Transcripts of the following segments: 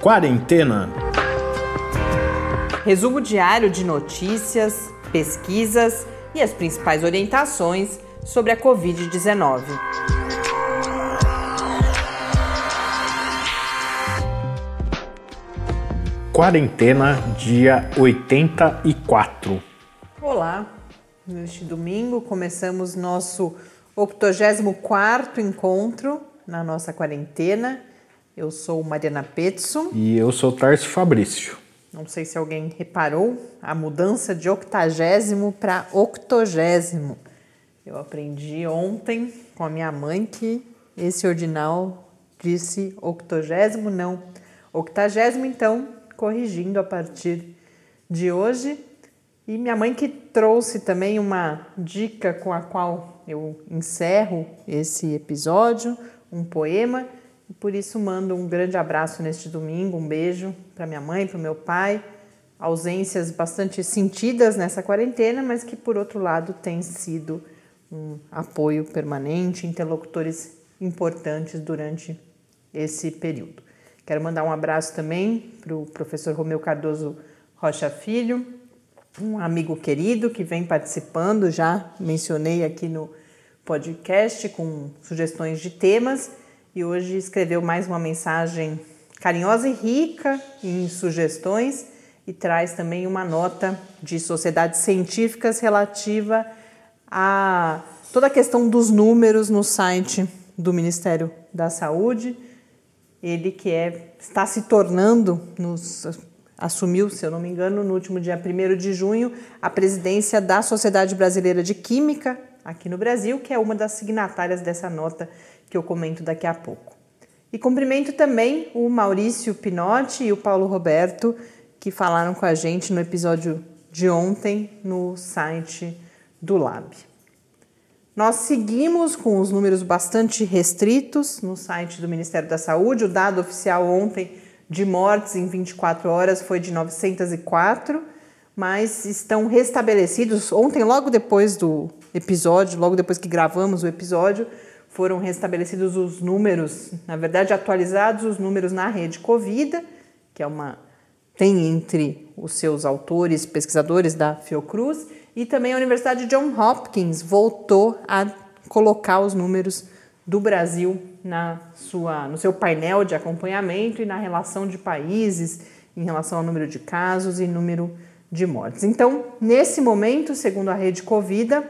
Quarentena. Resumo diário de notícias, pesquisas e as principais orientações sobre a Covid-19. Quarentena, dia 84. Olá, neste domingo começamos nosso 84 encontro na nossa quarentena. Eu sou Mariana Petson. E eu sou Tarso Fabrício. Não sei se alguém reparou a mudança de octagésimo para octogésimo. Eu aprendi ontem com a minha mãe que esse ordinal disse octogésimo, não octagésimo, então corrigindo a partir de hoje. E minha mãe que trouxe também uma dica com a qual eu encerro esse episódio, um poema e por isso mando um grande abraço neste domingo, um beijo para minha mãe, para o meu pai. Ausências bastante sentidas nessa quarentena, mas que por outro lado tem sido um apoio permanente, interlocutores importantes durante esse período. Quero mandar um abraço também para o professor Romeu Cardoso Rocha Filho, um amigo querido que vem participando, já mencionei aqui no podcast com sugestões de temas e hoje escreveu mais uma mensagem carinhosa e rica em sugestões e traz também uma nota de sociedades científicas relativa a toda a questão dos números no site do Ministério da Saúde. Ele que é, está se tornando, nos, assumiu, se eu não me engano, no último dia 1 de junho, a presidência da Sociedade Brasileira de Química aqui no Brasil, que é uma das signatárias dessa nota que eu comento daqui a pouco. E cumprimento também o Maurício Pinotti e o Paulo Roberto, que falaram com a gente no episódio de ontem no site do Lab. Nós seguimos com os números bastante restritos no site do Ministério da Saúde. O dado oficial ontem de mortes em 24 horas foi de 904, mas estão restabelecidos. Ontem, logo depois do episódio, logo depois que gravamos o episódio, foram restabelecidos os números, na verdade atualizados os números na rede Covida, que é uma tem entre os seus autores, pesquisadores da Fiocruz, e também a Universidade John Hopkins voltou a colocar os números do Brasil na sua, no seu painel de acompanhamento e na relação de países em relação ao número de casos e número de mortes. Então, nesse momento, segundo a rede Covida,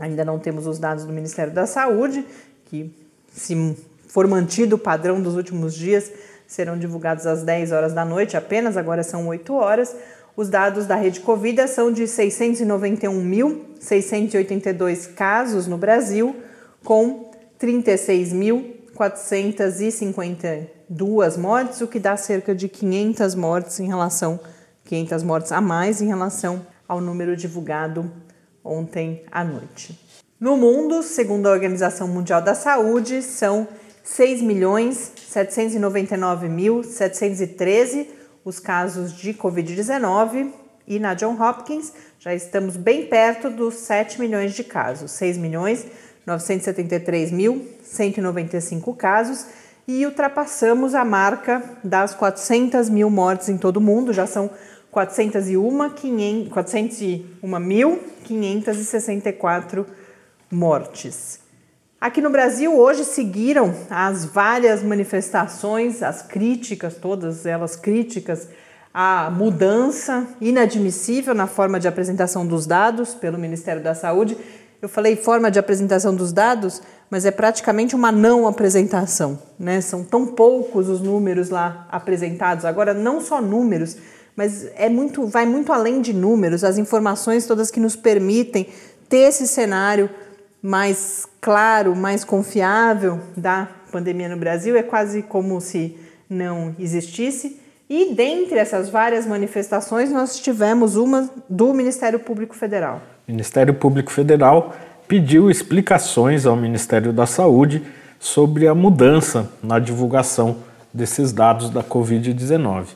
Ainda não temos os dados do Ministério da Saúde, que, se for mantido o padrão dos últimos dias, serão divulgados às 10 horas da noite apenas, agora são 8 horas. Os dados da rede Covid são de 691.682 casos no Brasil, com 36.452 mortes, o que dá cerca de 500 mortes em relação 500 mortes a mais em relação ao número divulgado ontem à noite. No mundo, segundo a Organização Mundial da Saúde, são 6.799.713 os casos de Covid-19 e na John Hopkins já estamos bem perto dos 7 milhões de casos, 6 milhões 973.195 casos e ultrapassamos a marca das 400 mil mortes em todo o mundo, já são 401.564 mortes. Aqui no Brasil, hoje seguiram as várias manifestações, as críticas, todas elas críticas, à mudança inadmissível na forma de apresentação dos dados pelo Ministério da Saúde. Eu falei forma de apresentação dos dados, mas é praticamente uma não apresentação, né? São tão poucos os números lá apresentados. Agora, não só números, mas é muito, vai muito além de números, as informações todas que nos permitem ter esse cenário mais claro, mais confiável da pandemia no Brasil é quase como se não existisse. E dentre essas várias manifestações, nós tivemos uma do Ministério Público Federal. O Ministério Público Federal pediu explicações ao Ministério da Saúde sobre a mudança na divulgação desses dados da Covid-19.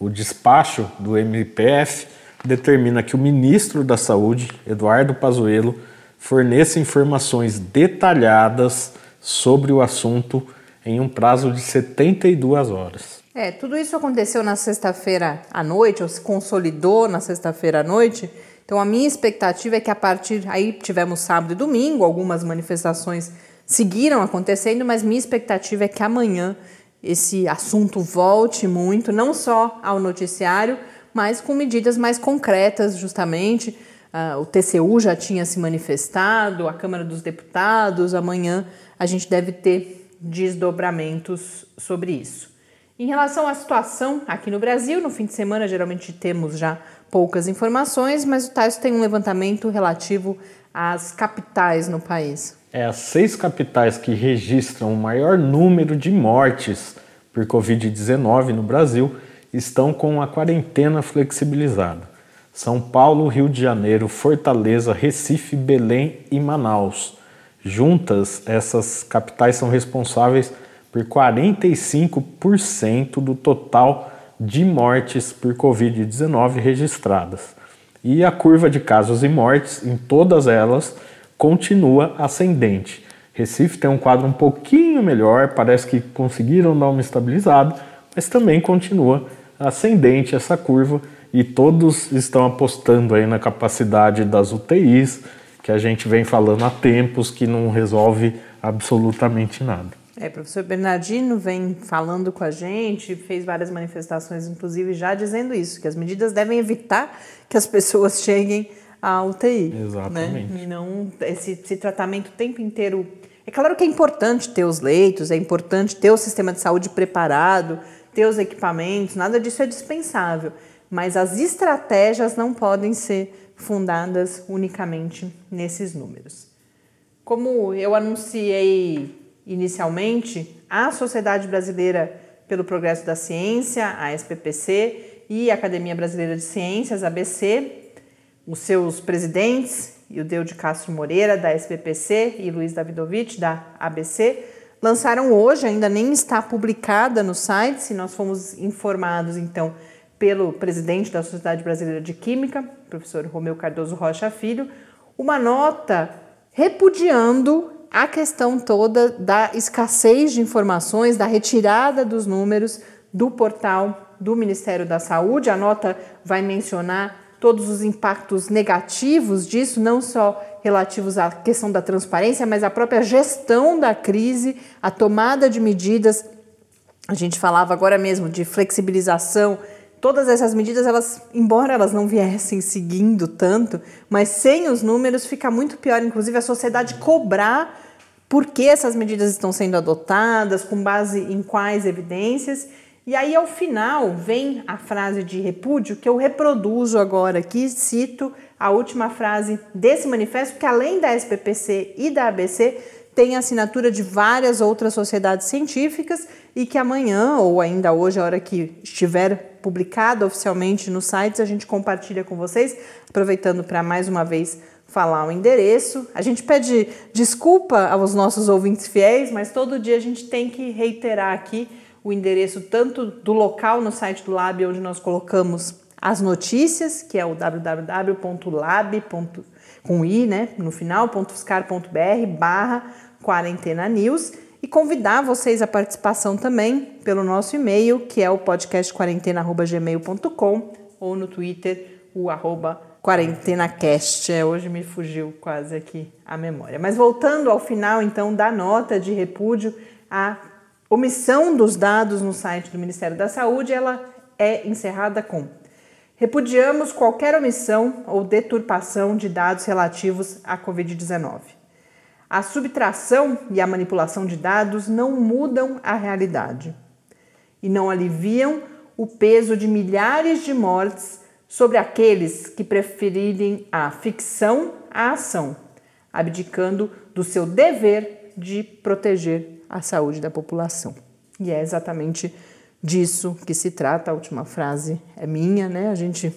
O despacho do MPF determina que o ministro da Saúde, Eduardo Pazuello, forneça informações detalhadas sobre o assunto em um prazo de 72 horas. É, tudo isso aconteceu na sexta-feira à noite, ou se consolidou na sexta-feira à noite. Então, a minha expectativa é que a partir. Aí tivemos sábado e domingo, algumas manifestações seguiram acontecendo, mas minha expectativa é que amanhã esse assunto volte muito, não só ao noticiário, mas com medidas mais concretas, justamente. Uh, o TCU já tinha se manifestado, a Câmara dos Deputados, amanhã a gente deve ter desdobramentos sobre isso. Em relação à situação aqui no Brasil, no fim de semana geralmente temos já poucas informações, mas o Tais tem um levantamento relativo às capitais no país. É, as seis capitais que registram o maior número de mortes por Covid-19 no Brasil estão com a quarentena flexibilizada. São Paulo, Rio de Janeiro, Fortaleza, Recife, Belém e Manaus. Juntas, essas capitais são responsáveis por 45% do total de mortes por Covid-19 registradas. E a curva de casos e mortes em todas elas continua ascendente. Recife tem um quadro um pouquinho melhor, parece que conseguiram dar uma estabilizada, mas também continua ascendente essa curva e todos estão apostando aí na capacidade das UTIs, que a gente vem falando há tempos que não resolve absolutamente nada. É, professor Bernardino vem falando com a gente, fez várias manifestações, inclusive já dizendo isso, que as medidas devem evitar que as pessoas cheguem à UTI. Né? Exatamente. Né? E não esse, esse tratamento o tempo inteiro. É claro que é importante ter os leitos, é importante ter o sistema de saúde preparado, ter os equipamentos, nada disso é dispensável. Mas as estratégias não podem ser fundadas unicamente nesses números. Como eu anunciei inicialmente, a Sociedade Brasileira pelo Progresso da Ciência, a SPPC, e a Academia Brasileira de Ciências, ABC, os seus presidentes, o Deu de Castro Moreira, da SPPC, e Luiz Davidovich, da ABC, lançaram hoje, ainda nem está publicada no site, se nós fomos informados, então, pelo presidente da Sociedade Brasileira de Química, professor Romeu Cardoso Rocha Filho, uma nota repudiando a questão toda da escassez de informações, da retirada dos números do portal do Ministério da Saúde. A nota vai mencionar todos os impactos negativos disso, não só relativos à questão da transparência, mas à própria gestão da crise, a tomada de medidas. A gente falava agora mesmo de flexibilização todas essas medidas, elas, embora elas não viessem seguindo tanto, mas sem os números fica muito pior, inclusive a sociedade cobrar por que essas medidas estão sendo adotadas, com base em quais evidências. E aí, ao final, vem a frase de repúdio que eu reproduzo agora aqui, cito a última frase desse manifesto, que além da SPPC e da ABC, tem assinatura de várias outras sociedades científicas e que amanhã, ou ainda hoje, a hora que estiver publicado oficialmente nos sites, a gente compartilha com vocês, aproveitando para mais uma vez falar o endereço. A gente pede desculpa aos nossos ouvintes fiéis, mas todo dia a gente tem que reiterar aqui o endereço tanto do local no site do Lab, onde nós colocamos as notícias, que é o www.lab. com i, né, no final, .fiscar.br barra quarentena news e convidar vocês à participação também pelo nosso e-mail, que é o podcastquarentena.gmail.com ou no Twitter, o arroba quarentenacast. É, hoje me fugiu quase aqui a memória. Mas voltando ao final, então, da nota de repúdio à omissão dos dados no site do Ministério da Saúde, ela é encerrada com Repudiamos qualquer omissão ou deturpação de dados relativos à Covid-19. A subtração e a manipulação de dados não mudam a realidade e não aliviam o peso de milhares de mortes sobre aqueles que preferirem a ficção à ação, abdicando do seu dever de proteger a saúde da população. E é exatamente disso que se trata. A última frase é minha, né? A gente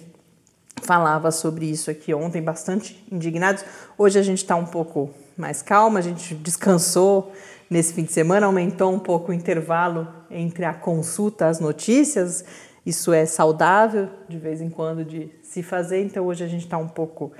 falava sobre isso aqui ontem, bastante indignados. Hoje a gente está um pouco mais calma, a gente descansou nesse fim de semana, aumentou um pouco o intervalo entre a consulta às notícias. Isso é saudável de vez em quando de se fazer, então hoje a gente está um pouco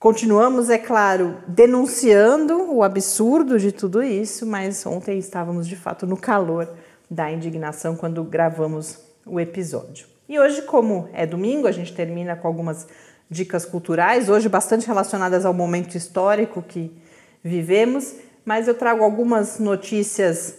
Continuamos, é claro, denunciando o absurdo de tudo isso, mas ontem estávamos de fato no calor da indignação quando gravamos o episódio. E hoje, como é domingo, a gente termina com algumas dicas culturais, hoje bastante relacionadas ao momento histórico que vivemos, mas eu trago algumas notícias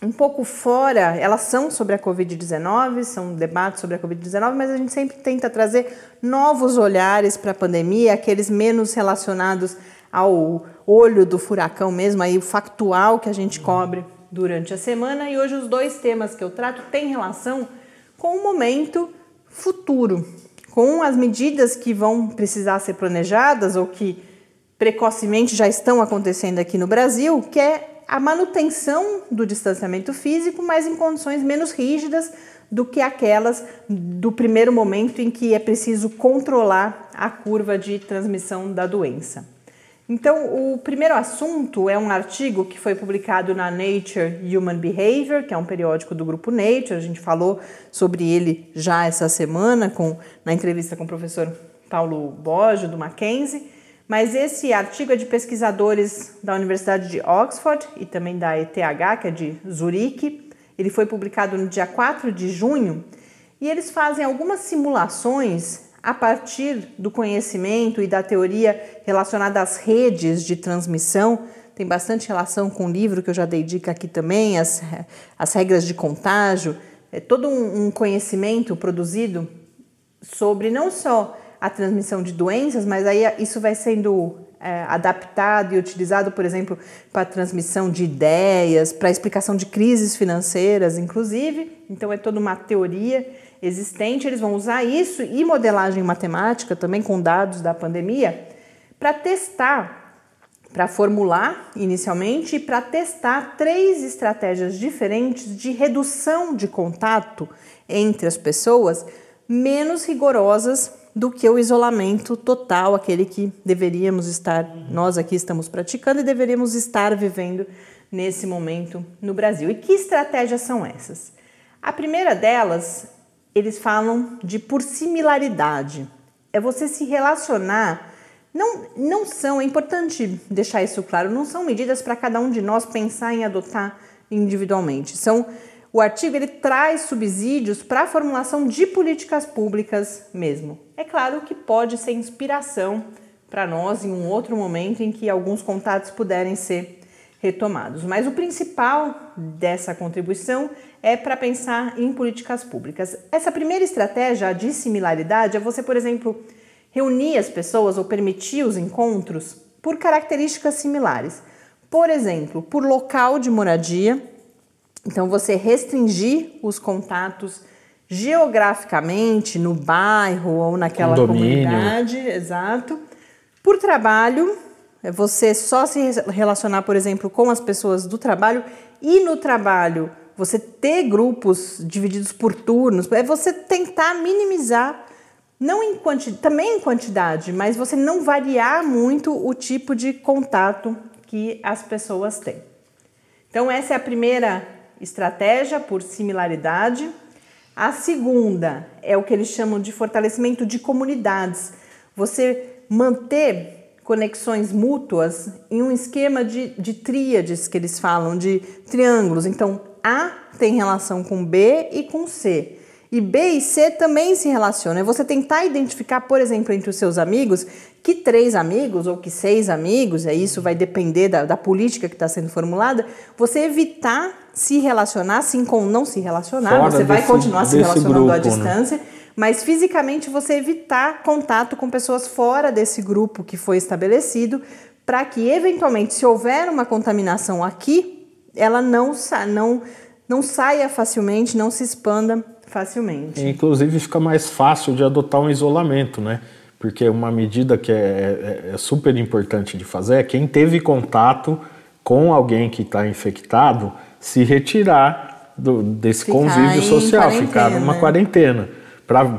um pouco fora, elas são sobre a Covid-19, são debates sobre a Covid-19, mas a gente sempre tenta trazer novos olhares para a pandemia, aqueles menos relacionados ao olho do furacão mesmo, aí o factual que a gente cobre durante a semana. E hoje os dois temas que eu trato têm relação com o momento futuro, com as medidas que vão precisar ser planejadas ou que precocemente já estão acontecendo aqui no Brasil, que é a manutenção do distanciamento físico, mas em condições menos rígidas do que aquelas do primeiro momento em que é preciso controlar a curva de transmissão da doença. Então, o primeiro assunto é um artigo que foi publicado na Nature Human Behavior, que é um periódico do grupo Nature. A gente falou sobre ele já essa semana com, na entrevista com o professor Paulo Boggio, do Mackenzie. Mas esse artigo é de pesquisadores da Universidade de Oxford e também da ETH, que é de Zurique. Ele foi publicado no dia 4 de junho e eles fazem algumas simulações a partir do conhecimento e da teoria relacionada às redes de transmissão. Tem bastante relação com o livro que eu já dei dica aqui também, as, as regras de contágio. É todo um, um conhecimento produzido sobre não só a transmissão de doenças, mas aí isso vai sendo é, adaptado e utilizado, por exemplo, para transmissão de ideias, para explicação de crises financeiras, inclusive. Então, é toda uma teoria existente. Eles vão usar isso e modelagem matemática também com dados da pandemia para testar, para formular inicialmente e para testar três estratégias diferentes de redução de contato entre as pessoas menos rigorosas do que o isolamento total, aquele que deveríamos estar, nós aqui estamos praticando e deveríamos estar vivendo nesse momento no Brasil. E que estratégias são essas? A primeira delas, eles falam de por similaridade. É você se relacionar. Não, não são, é importante deixar isso claro, não são medidas para cada um de nós pensar em adotar individualmente. São o artigo ele traz subsídios para a formulação de políticas públicas mesmo. É claro que pode ser inspiração para nós em um outro momento em que alguns contatos puderem ser retomados. Mas o principal dessa contribuição é para pensar em políticas públicas. Essa primeira estratégia de similaridade é você, por exemplo, reunir as pessoas ou permitir os encontros por características similares. Por exemplo, por local de moradia então, você restringir os contatos geograficamente no bairro ou naquela comunidade, exato. Por trabalho, é você só se relacionar, por exemplo, com as pessoas do trabalho e no trabalho você ter grupos divididos por turnos, é você tentar minimizar, não em quantidade, também em quantidade, mas você não variar muito o tipo de contato que as pessoas têm. Então, essa é a primeira estratégia por similaridade. A segunda é o que eles chamam de fortalecimento de comunidades. Você manter conexões mútuas em um esquema de, de tríades que eles falam, de triângulos. Então, A tem relação com B e com C. E B e C também se relacionam. É você tentar identificar, por exemplo, entre os seus amigos, que três amigos ou que seis amigos, é isso vai depender da, da política que está sendo formulada, você evitar se relacionar, assim com não se relacionar, Fora você vai continuar se relacionando grupo, à né? distância, né? mas fisicamente você evitar contato com pessoas fora desse grupo que foi estabelecido, para que eventualmente, se houver uma contaminação aqui, ela não, não, não saia facilmente, não se expanda facilmente. Inclusive fica mais fácil de adotar um isolamento, né? Porque uma medida que é, é, é super importante de fazer é quem teve contato com alguém que está infectado se retirar do, desse ficar convívio social, ficar numa quarentena, para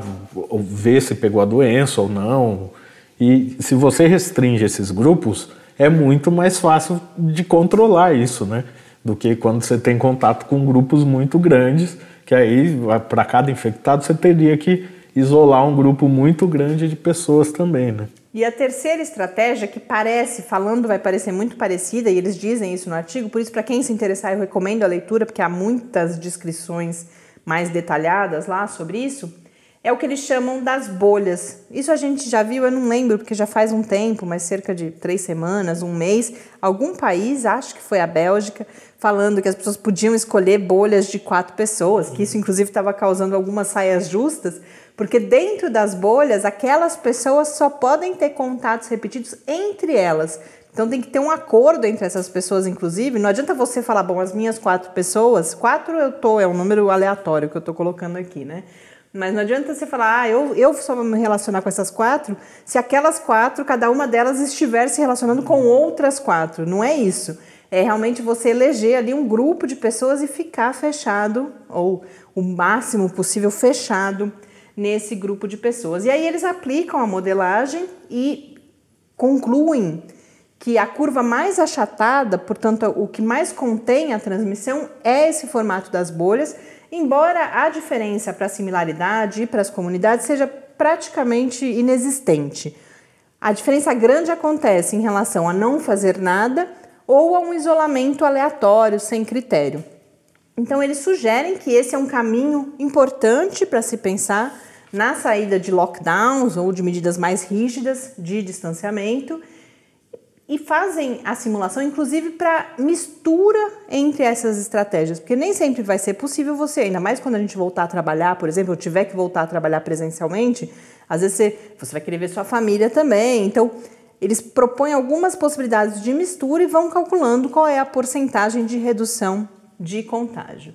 ver se pegou a doença ou não. E se você restringe esses grupos, é muito mais fácil de controlar isso, né? Do que quando você tem contato com grupos muito grandes que aí para cada infectado você teria que isolar um grupo muito grande de pessoas também, né? E a terceira estratégia, que parece, falando, vai parecer muito parecida, e eles dizem isso no artigo, por isso, para quem se interessar, eu recomendo a leitura, porque há muitas descrições mais detalhadas lá sobre isso, é o que eles chamam das bolhas. Isso a gente já viu, eu não lembro, porque já faz um tempo, mas cerca de três semanas, um mês, algum país, acho que foi a Bélgica, falando que as pessoas podiam escolher bolhas de quatro pessoas, que isso inclusive estava causando algumas saias justas, porque dentro das bolhas, aquelas pessoas só podem ter contatos repetidos entre elas. Então tem que ter um acordo entre essas pessoas, inclusive. Não adianta você falar, bom, as minhas quatro pessoas, quatro eu tô, é um número aleatório que eu tô colocando aqui, né? Mas não adianta você falar, ah, eu, eu só vou me relacionar com essas quatro, se aquelas quatro, cada uma delas estiver se relacionando com outras quatro. Não é isso. É realmente você eleger ali um grupo de pessoas e ficar fechado, ou o máximo possível fechado nesse grupo de pessoas. E aí eles aplicam a modelagem e concluem que a curva mais achatada, portanto, o que mais contém a transmissão, é esse formato das bolhas embora a diferença para a similaridade e para as comunidades seja praticamente inexistente. A diferença grande acontece em relação a não fazer nada ou a um isolamento aleatório, sem critério. Então, eles sugerem que esse é um caminho importante para se pensar na saída de lockdowns ou de medidas mais rígidas de distanciamento e fazem a simulação, inclusive, para mistura entre essas estratégias, porque nem sempre vai ser possível você, ainda mais quando a gente voltar a trabalhar, por exemplo, eu tiver que voltar a trabalhar presencialmente, às vezes você, você vai querer ver sua família também. Então, eles propõem algumas possibilidades de mistura e vão calculando qual é a porcentagem de redução de contágio.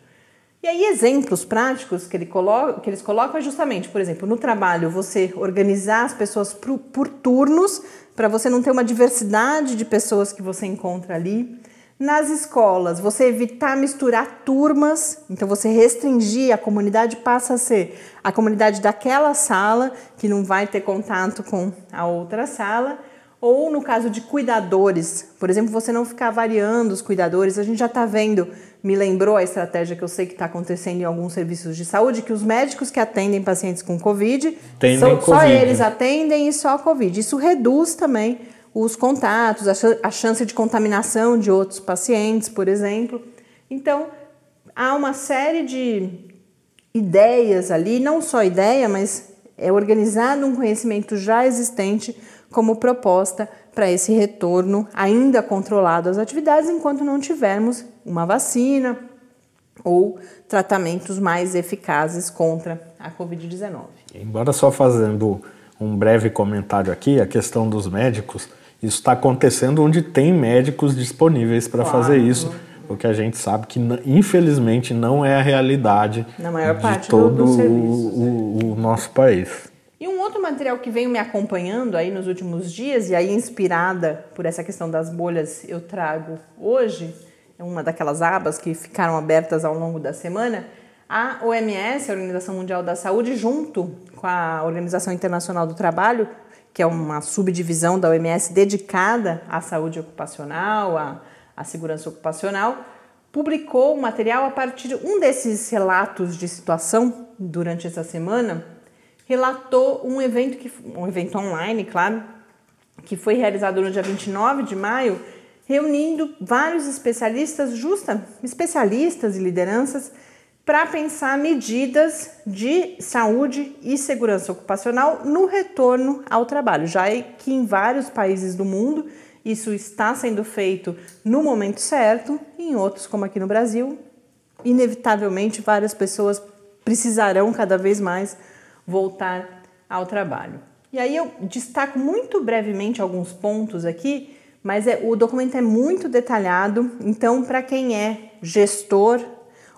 E aí, exemplos práticos que, ele coloca, que eles colocam é justamente, por exemplo, no trabalho, você organizar as pessoas por, por turnos para você não ter uma diversidade de pessoas que você encontra ali. Nas escolas, você evitar misturar turmas, então você restringir, a comunidade passa a ser a comunidade daquela sala, que não vai ter contato com a outra sala. Ou no caso de cuidadores, por exemplo, você não ficar variando os cuidadores. A gente já está vendo, me lembrou a estratégia que eu sei que está acontecendo em alguns serviços de saúde, que os médicos que atendem pacientes com Covid, só, COVID. só eles atendem e só a Covid. Isso reduz também os contatos, a chance de contaminação de outros pacientes, por exemplo. Então, há uma série de ideias ali, não só ideia, mas é organizado um conhecimento já existente como proposta para esse retorno ainda controlado às atividades enquanto não tivermos uma vacina ou tratamentos mais eficazes contra a Covid-19. Embora só fazendo um breve comentário aqui, a questão dos médicos, isso está acontecendo onde tem médicos disponíveis para claro. fazer isso, o que a gente sabe que infelizmente não é a realidade Na maior de parte todo do, do o, o, o nosso país. E um outro material que veio me acompanhando aí nos últimos dias, e aí inspirada por essa questão das bolhas, eu trago hoje, é uma daquelas abas que ficaram abertas ao longo da semana, a OMS, a Organização Mundial da Saúde, junto com a Organização Internacional do Trabalho, que é uma subdivisão da OMS dedicada à saúde ocupacional, à, à segurança ocupacional, publicou um material a partir de um desses relatos de situação durante essa semana relatou um evento, que, um evento online, claro, que foi realizado no dia 29 de maio, reunindo vários especialistas, justa, especialistas e lideranças para pensar medidas de saúde e segurança ocupacional no retorno ao trabalho, já que em vários países do mundo isso está sendo feito no momento certo, em outros, como aqui no Brasil, inevitavelmente várias pessoas precisarão cada vez mais voltar ao trabalho. E aí eu destaco muito brevemente alguns pontos aqui, mas é, o documento é muito detalhado, então para quem é gestor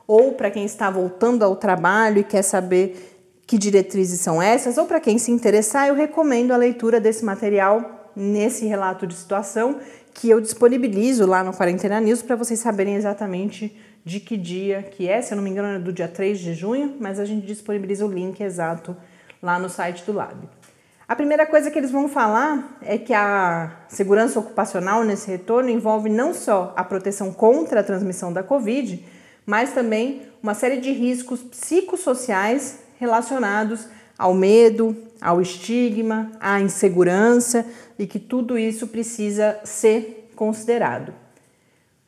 ou para quem está voltando ao trabalho e quer saber que diretrizes são essas, ou para quem se interessar, eu recomendo a leitura desse material nesse relato de situação que eu disponibilizo lá no Quarentena News para vocês saberem exatamente de que dia que é, se eu não me engano é do dia 3 de junho, mas a gente disponibiliza o link exato lá no site do Lab. A primeira coisa que eles vão falar é que a segurança ocupacional nesse retorno envolve não só a proteção contra a transmissão da Covid, mas também uma série de riscos psicossociais relacionados ao medo, ao estigma, à insegurança e que tudo isso precisa ser considerado.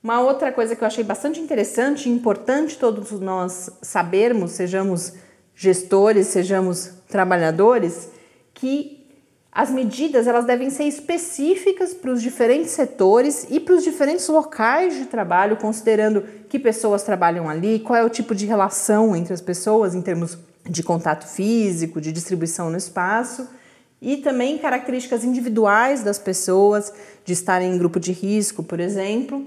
Uma outra coisa que eu achei bastante interessante e importante todos nós sabermos, sejamos gestores, sejamos trabalhadores, que as medidas elas devem ser específicas para os diferentes setores e para os diferentes locais de trabalho, considerando que pessoas trabalham ali, qual é o tipo de relação entre as pessoas em termos de contato físico, de distribuição no espaço e também características individuais das pessoas, de estarem em grupo de risco, por exemplo,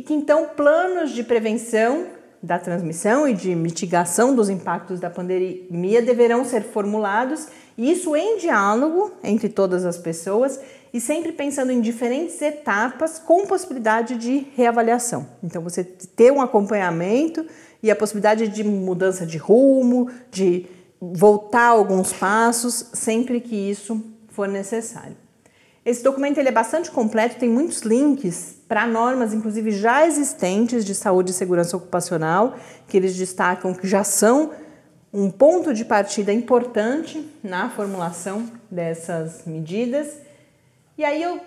e que então planos de prevenção da transmissão e de mitigação dos impactos da pandemia deverão ser formulados, isso em diálogo entre todas as pessoas e sempre pensando em diferentes etapas com possibilidade de reavaliação. Então, você ter um acompanhamento e a possibilidade de mudança de rumo, de voltar alguns passos, sempre que isso for necessário. Esse documento ele é bastante completo, tem muitos links para normas, inclusive já existentes de saúde e segurança ocupacional, que eles destacam que já são um ponto de partida importante na formulação dessas medidas. E aí eu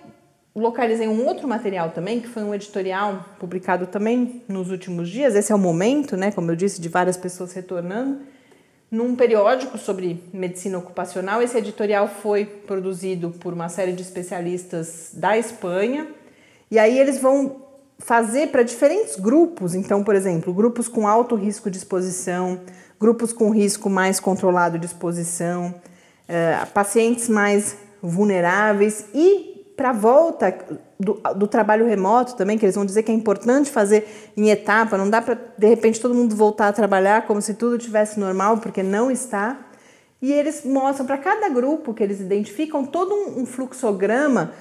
localizei um outro material também, que foi um editorial publicado também nos últimos dias. Esse é o momento, né, como eu disse, de várias pessoas retornando num periódico sobre medicina ocupacional. Esse editorial foi produzido por uma série de especialistas da Espanha. E aí eles vão fazer para diferentes grupos, então, por exemplo, grupos com alto risco de exposição, grupos com risco mais controlado de exposição, uh, pacientes mais vulneráveis e para a volta do, do, trabalho remoto também, que eles vão dizer que é importante fazer em etapa, não dá para de repente todo mundo voltar a trabalhar como se tudo tivesse normal, porque não está. E eles mostram para cada grupo que eles identificam todo um, um fluxograma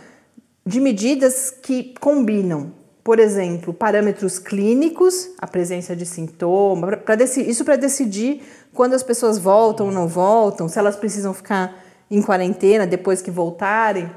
de medidas que combinam, por exemplo, parâmetros clínicos, a presença de sintoma, pra, pra isso para decidir quando as pessoas voltam ou não voltam, se elas precisam ficar em quarentena depois que voltarem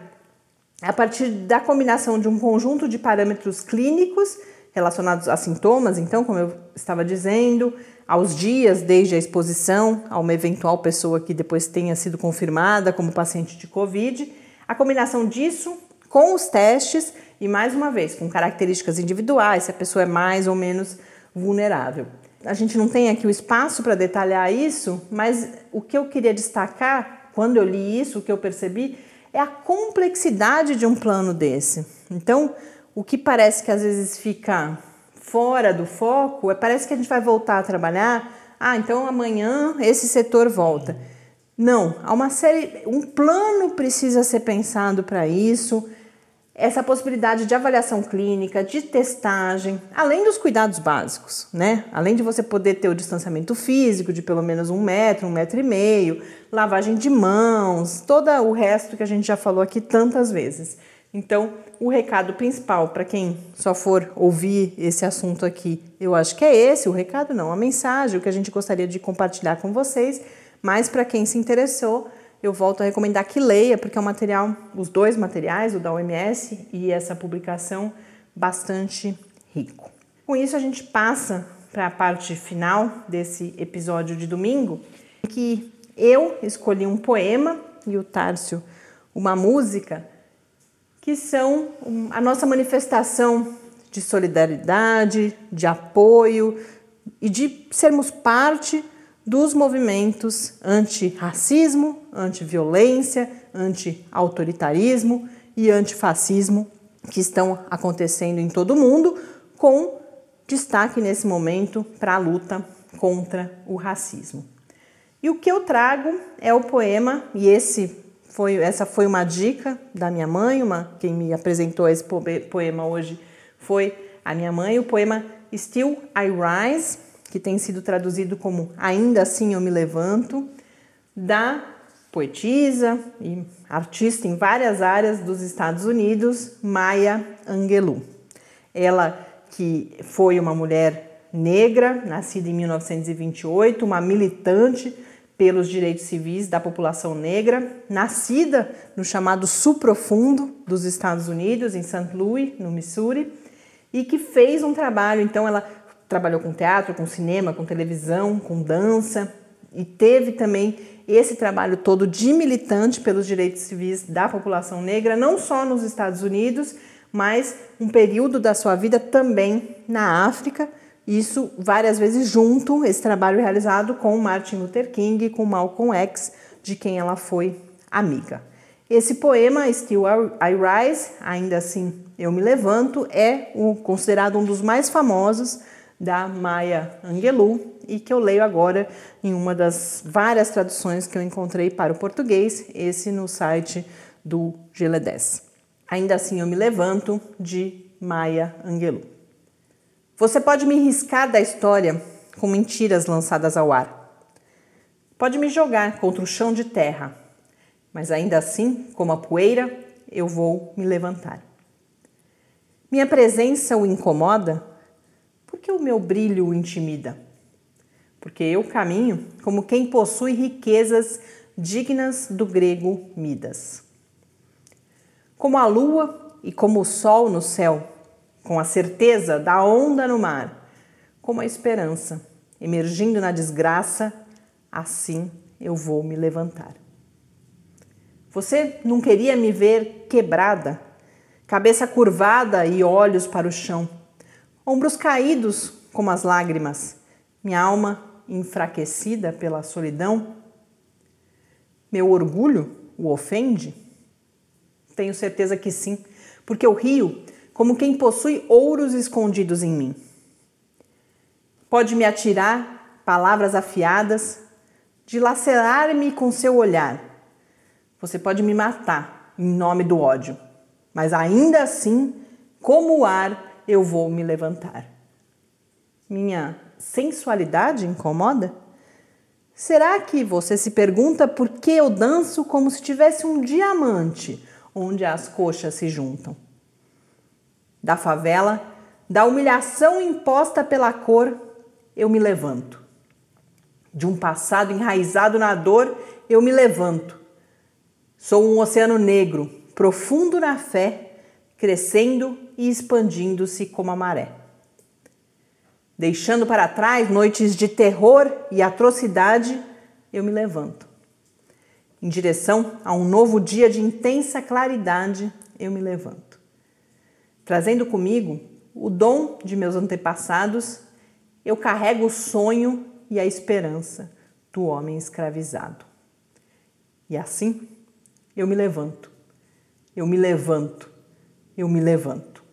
a partir da combinação de um conjunto de parâmetros clínicos relacionados a sintomas, então, como eu estava dizendo, aos dias desde a exposição a uma eventual pessoa que depois tenha sido confirmada como paciente de Covid, a combinação disso com os testes e, mais uma vez, com características individuais, se a pessoa é mais ou menos vulnerável. A gente não tem aqui o espaço para detalhar isso, mas o que eu queria destacar quando eu li isso, o que eu percebi é a complexidade de um plano desse. Então, o que parece que às vezes fica fora do foco, é parece que a gente vai voltar a trabalhar. Ah, então amanhã esse setor volta. Não, há uma série, um plano precisa ser pensado para isso essa possibilidade de avaliação clínica, de testagem, além dos cuidados básicos, né? Além de você poder ter o distanciamento físico de pelo menos um metro, um metro e meio, lavagem de mãos, todo o resto que a gente já falou aqui tantas vezes. Então, o recado principal para quem só for ouvir esse assunto aqui, eu acho que é esse, o recado não, a mensagem, o que a gente gostaria de compartilhar com vocês, mas para quem se interessou, eu volto a recomendar que leia, porque é um material, os dois materiais, o da OMS e essa publicação, bastante rico. Com isso, a gente passa para a parte final desse episódio de domingo, que eu escolhi um poema e o Tárcio uma música, que são a nossa manifestação de solidariedade, de apoio e de sermos parte dos movimentos anti-racismo, anti-violência, anti-autoritarismo e antifascismo que estão acontecendo em todo o mundo, com destaque nesse momento para a luta contra o racismo. E o que eu trago é o poema, e esse foi, essa foi uma dica da minha mãe, uma, quem me apresentou esse poema hoje foi a minha mãe, o poema Still I Rise, que tem sido traduzido como Ainda Assim Eu Me Levanto, da poetisa e artista em várias áreas dos Estados Unidos, Maya Angelou. Ela que foi uma mulher negra, nascida em 1928, uma militante pelos direitos civis da população negra, nascida no chamado Sul Profundo dos Estados Unidos, em St. Louis, no Missouri, e que fez um trabalho, então ela trabalhou com teatro, com cinema, com televisão, com dança e teve também esse trabalho todo de militante pelos direitos civis da população negra, não só nos Estados Unidos, mas um período da sua vida também na África. Isso várias vezes junto, esse trabalho realizado com Martin Luther King e com Malcolm X, de quem ela foi amiga. Esse poema, Still I Rise, ainda assim eu me levanto, é o, considerado um dos mais famosos da Maya Angelou e que eu leio agora em uma das várias traduções que eu encontrei para o português, esse no site do Geledés. Ainda assim eu me levanto, de Maya Angelou. Você pode me riscar da história com mentiras lançadas ao ar. Pode me jogar contra o chão de terra, mas ainda assim, como a poeira, eu vou me levantar. Minha presença o incomoda porque o meu brilho o intimida. Porque eu caminho como quem possui riquezas dignas do grego Midas. Como a lua e como o sol no céu, com a certeza da onda no mar, como a esperança emergindo na desgraça, assim eu vou me levantar. Você não queria me ver quebrada, cabeça curvada e olhos para o chão ombros caídos como as lágrimas, minha alma enfraquecida pela solidão? Meu orgulho o ofende? Tenho certeza que sim, porque eu rio como quem possui ouros escondidos em mim. Pode me atirar palavras afiadas, dilacerar-me com seu olhar. Você pode me matar em nome do ódio, mas ainda assim, como o ar, eu vou me levantar. Minha sensualidade incomoda? Será que você se pergunta por que eu danço como se tivesse um diamante onde as coxas se juntam? Da favela, da humilhação imposta pela cor, eu me levanto. De um passado enraizado na dor, eu me levanto. Sou um oceano negro, profundo na fé, crescendo e expandindo-se como a maré. Deixando para trás noites de terror e atrocidade, eu me levanto. Em direção a um novo dia de intensa claridade, eu me levanto. Trazendo comigo o dom de meus antepassados, eu carrego o sonho e a esperança do homem escravizado. E assim, eu me levanto. Eu me levanto. Eu me levanto.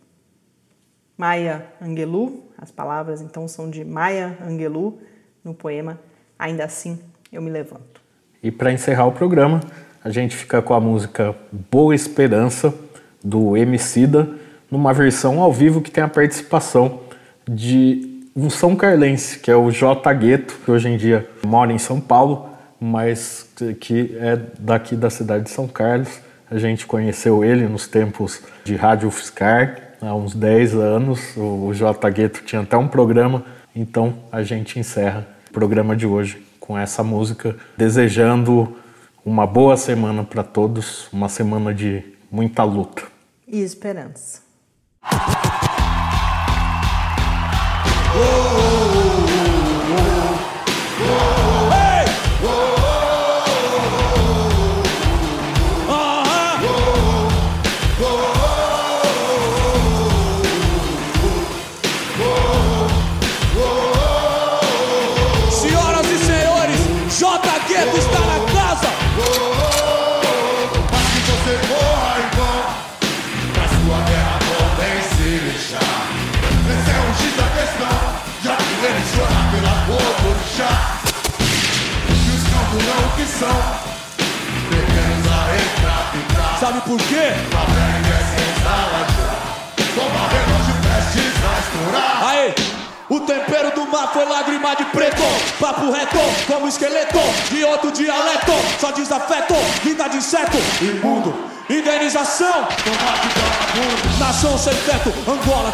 Maya Angelou, as palavras então são de Maya Angelou no poema Ainda Assim Eu Me Levanto. E para encerrar o programa, a gente fica com a música Boa Esperança, do Emicida, numa versão ao vivo que tem a participação de um São Carlense, que é o J. Gueto, que hoje em dia mora em São Paulo, mas que é daqui da cidade de São Carlos. A gente conheceu ele nos tempos de Rádio Fiscar há uns 10 anos. O J. Gueto tinha até um programa, então a gente encerra o programa de hoje com essa música, desejando uma boa semana para todos, uma semana de muita luta. E esperança. Sabe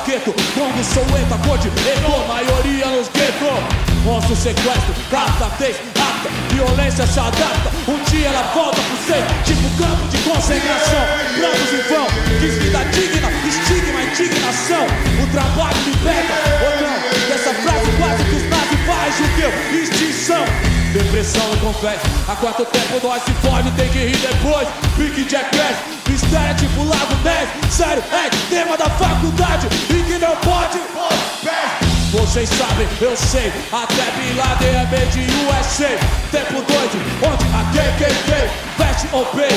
Queto Congo, Soweto, cor de Eco Maioria nos guetos Monstro, sequestro, cada vez ata Violência se adapta Um dia ela volta pro ser Tipo campo de concentração. Brancos em vão Diz vida digna Estigma, indignação. O trabalho liberta Ou não Dessa frase quase que os judeu Extinção Depressão e confete. Há quanto tempo nós se fode, tem que rir depois. Pique Jackass, mistério é tipo Lago Ness. Sério, é tema da faculdade e que não pode. Vocês sabem, eu sei, até Bin Laden é made in USA. Tempo doido, onde a KKK veste ou pay.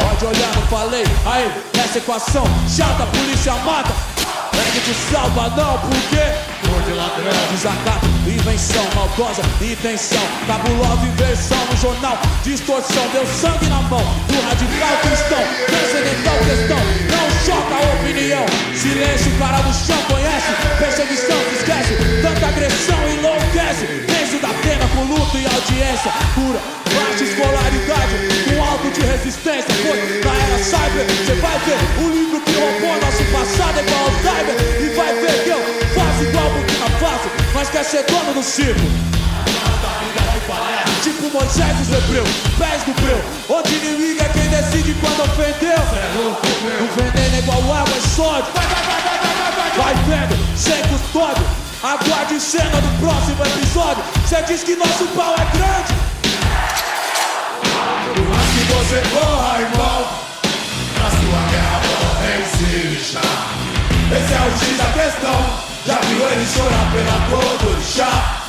Pode olhar, não falei. Aí, essa equação chata, a polícia mata. É que te salva não, porque de ladrão. Desacato, invenção, maldosa, intenção. Cabulosa inversão no jornal. Distorção, deu sangue na mão do radical cristão. Transcendental questão, não choca a opinião. Silêncio, cara do chão conhece. Perseguição, se esquece. Tanta agressão enlouquece. Penso da pena com luto e audiência. Cura, baixa escolaridade. Com alto de resistência. Foi na era cyber. Você vai ver o livro que roubou nosso passado. É igual Alzheimer. E vai ver que eu faço igual porque fácil, mas quer ser dono do circo. Tipo Moisés dos Hebreus, pés do breu. Onde inimigo é quem decide quando ofendeu. O veneno é igual água e sódio. Vai vendo, sem custódio. Aguarde cena do próximo episódio. Cê diz que nosso pau é grande. Por mais que você corra, irmão, na sua guerra morre resista. Esse é o X da questão. Já viu ele chorar pela cor do chá?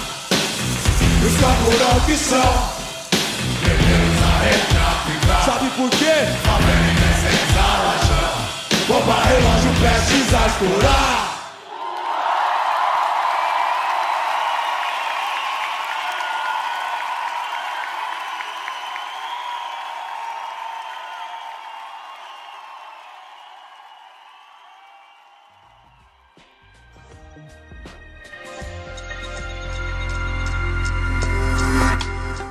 Os camburão que são Guerreiros na reta Sabe por quê? A pele sem exala chão Bomba relógio prestes a estourar